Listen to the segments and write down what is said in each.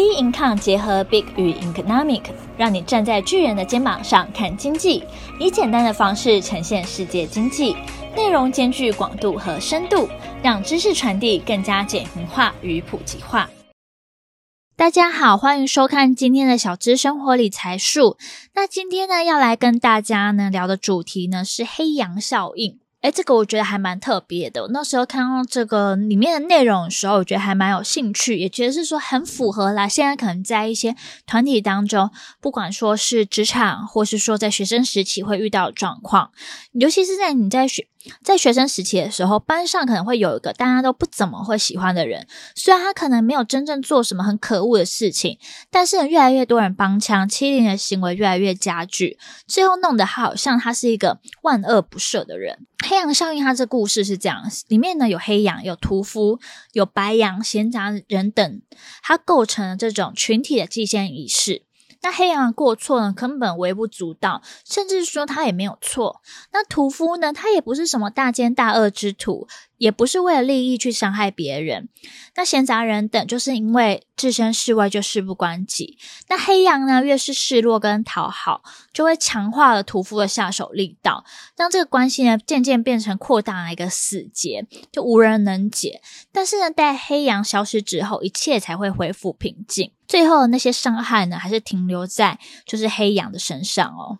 Big Income 结合 Big 与 Economic，让你站在巨人的肩膀上看经济，以简单的方式呈现世界经济，内容兼具广度和深度，让知识传递更加简明化与普及化。大家好，欢迎收看今天的小资生活理财术。那今天呢，要来跟大家呢聊的主题呢是黑羊效应。诶，这个我觉得还蛮特别的。那时候看到这个里面的内容的时候，我觉得还蛮有兴趣，也觉得是说很符合啦。现在可能在一些团体当中，不管说是职场，或是说在学生时期会遇到的状况，尤其是在你在学。在学生时期的时候，班上可能会有一个大家都不怎么会喜欢的人。虽然他可能没有真正做什么很可恶的事情，但是越来越多人帮腔，欺凌的行为越来越加剧，最后弄得他好像他是一个万恶不赦的人。黑羊效应，它这故事是这样：里面呢有黑羊、有屠夫、有白羊、闲杂人等，它构成了这种群体的祭献仪式。那黑羊的过错呢，根本微不足道，甚至说他也没有错。那屠夫呢，他也不是什么大奸大恶之徒。也不是为了利益去伤害别人，那闲杂人等就是因为置身事外就事不关己。那黑羊呢，越是示弱跟讨好，就会强化了屠夫的下手力道，让这个关系呢渐渐变成扩大了一个死结，就无人能解。但是呢，待黑羊消失之后，一切才会恢复平静。最后那些伤害呢，还是停留在就是黑羊的身上哦。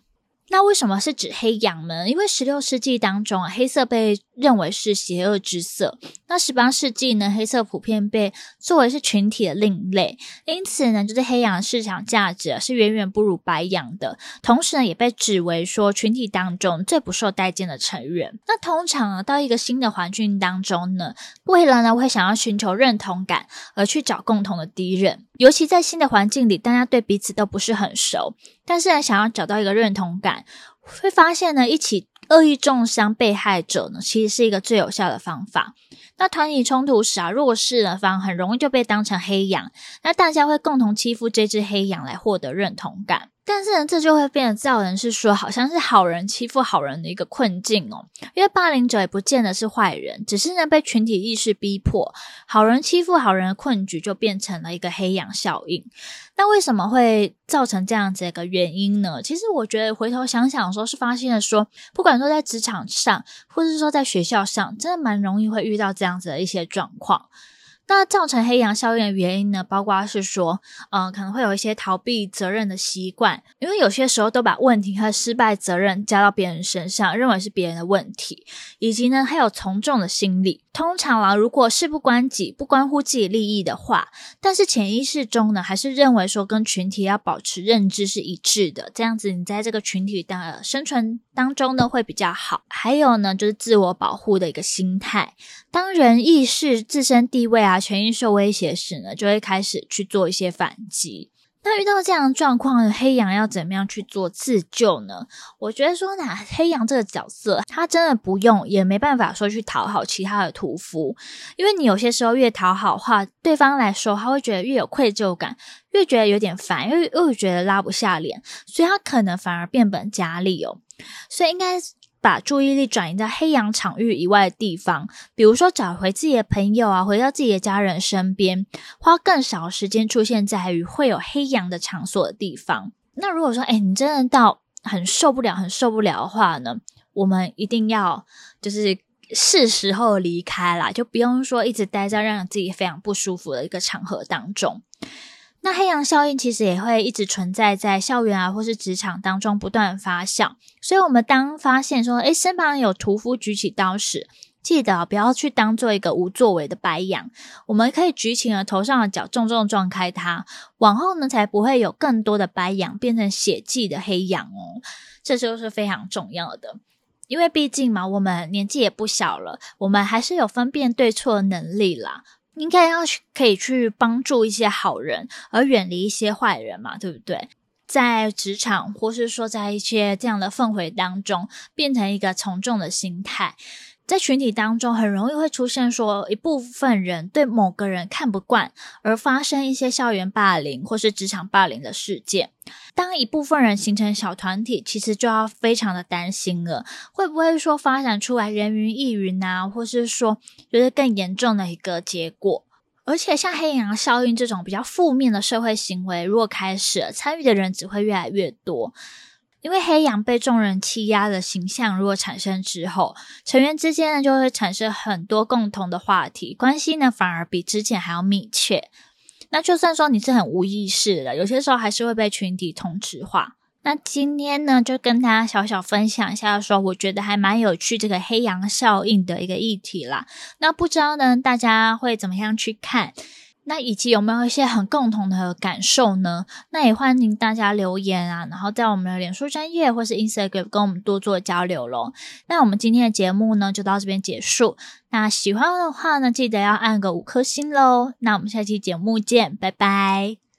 那为什么是指黑羊呢？因为十六世纪当中啊，黑色被认为是邪恶之色。那十八世纪呢，黑色普遍被作为是群体的另类，因此呢，就是黑羊市场价值，是远远不如白羊的。同时呢，也被指为说群体当中最不受待见的成员。那通常啊，到一个新的环境当中呢，为了呢会想要寻求认同感而去找共同的敌人，尤其在新的环境里，大家对彼此都不是很熟。但是呢，想要找到一个认同感，会发现呢，一起恶意重伤被害者呢，其实是一个最有效的方法。那团体冲突时啊，弱势的方很容易就被当成黑羊，那大家会共同欺负这只黑羊来获得认同感。但是呢，这就会变得造人是说，好像是好人欺负好人的一个困境哦。因为霸凌者也不见得是坏人，只是呢被群体意识逼迫，好人欺负好人的困局就变成了一个黑羊效应。那为什么会造成这样子一个原因呢？其实我觉得回头想想的时候，是发现了说，不管说在职场上，或是说在学校上，真的蛮容易会遇到这样子的一些状况。那造成黑羊效应的原因呢，包括是说，嗯、呃，可能会有一些逃避责任的习惯，因为有些时候都把问题和失败责任加到别人身上，认为是别人的问题，以及呢，还有从众的心理。通常啊，如果事不关己，不关乎自己利益的话，但是潜意识中呢，还是认为说跟群体要保持认知是一致的，这样子你在这个群体的生存当中呢会比较好。还有呢，就是自我保护的一个心态，当人意识自身地位啊，权益受威胁时呢，就会开始去做一些反击。那遇到这样的状况，黑羊要怎么样去做自救呢？我觉得说呢，黑羊这个角色，他真的不用，也没办法说去讨好其他的屠夫，因为你有些时候越讨好的话，对方来说他会觉得越有愧疚感，越觉得有点烦，又又觉得拉不下脸，所以他可能反而变本加厉哦。所以应该。把注意力转移到黑羊场域以外的地方，比如说找回自己的朋友啊，回到自己的家人身边，花更少时间出现在于会有黑羊的场所的地方。那如果说，哎，你真的到很受不了、很受不了的话呢，我们一定要就是是时候离开啦，就不用说一直待在让自己非常不舒服的一个场合当中。那黑羊效应其实也会一直存在在校园啊，或是职场当中不断发酵。所以，我们当发现说，诶，身旁有屠夫举起刀时，记得不要去当做一个无作为的白羊。我们可以举起了头上的角，重重撞开它，往后呢，才不会有更多的白羊变成血迹的黑羊哦。这就是非常重要的，因为毕竟嘛，我们年纪也不小了，我们还是有分辨对错的能力啦。应该要去可以去帮助一些好人，而远离一些坏人嘛，对不对？在职场或是说在一些这样的氛围当中，变成一个从众的心态。在群体当中，很容易会出现说一部分人对某个人看不惯，而发生一些校园霸凌或是职场霸凌的事件。当一部分人形成小团体，其实就要非常的担心了，会不会说发展出来人云亦云啊，或是说就是更严重的一个结果？而且像黑羊效应这种比较负面的社会行为，如果开始，参与的人只会越来越多。因为黑羊被众人欺压的形象如果产生之后，成员之间呢就会产生很多共同的话题，关系呢反而比之前还要密切。那就算说你是很无意识的，有些时候还是会被群体同质化。那今天呢，就跟大家小小分享一下，说我觉得还蛮有趣这个黑羊效应的一个议题啦。那不知道呢，大家会怎么样去看？那以及有没有一些很共同的感受呢？那也欢迎大家留言啊，然后在我们的脸书专业或是 Instagram 跟我们多做交流喽。那我们今天的节目呢，就到这边结束。那喜欢的话呢，记得要按个五颗星喽。那我们下期节目见，拜拜。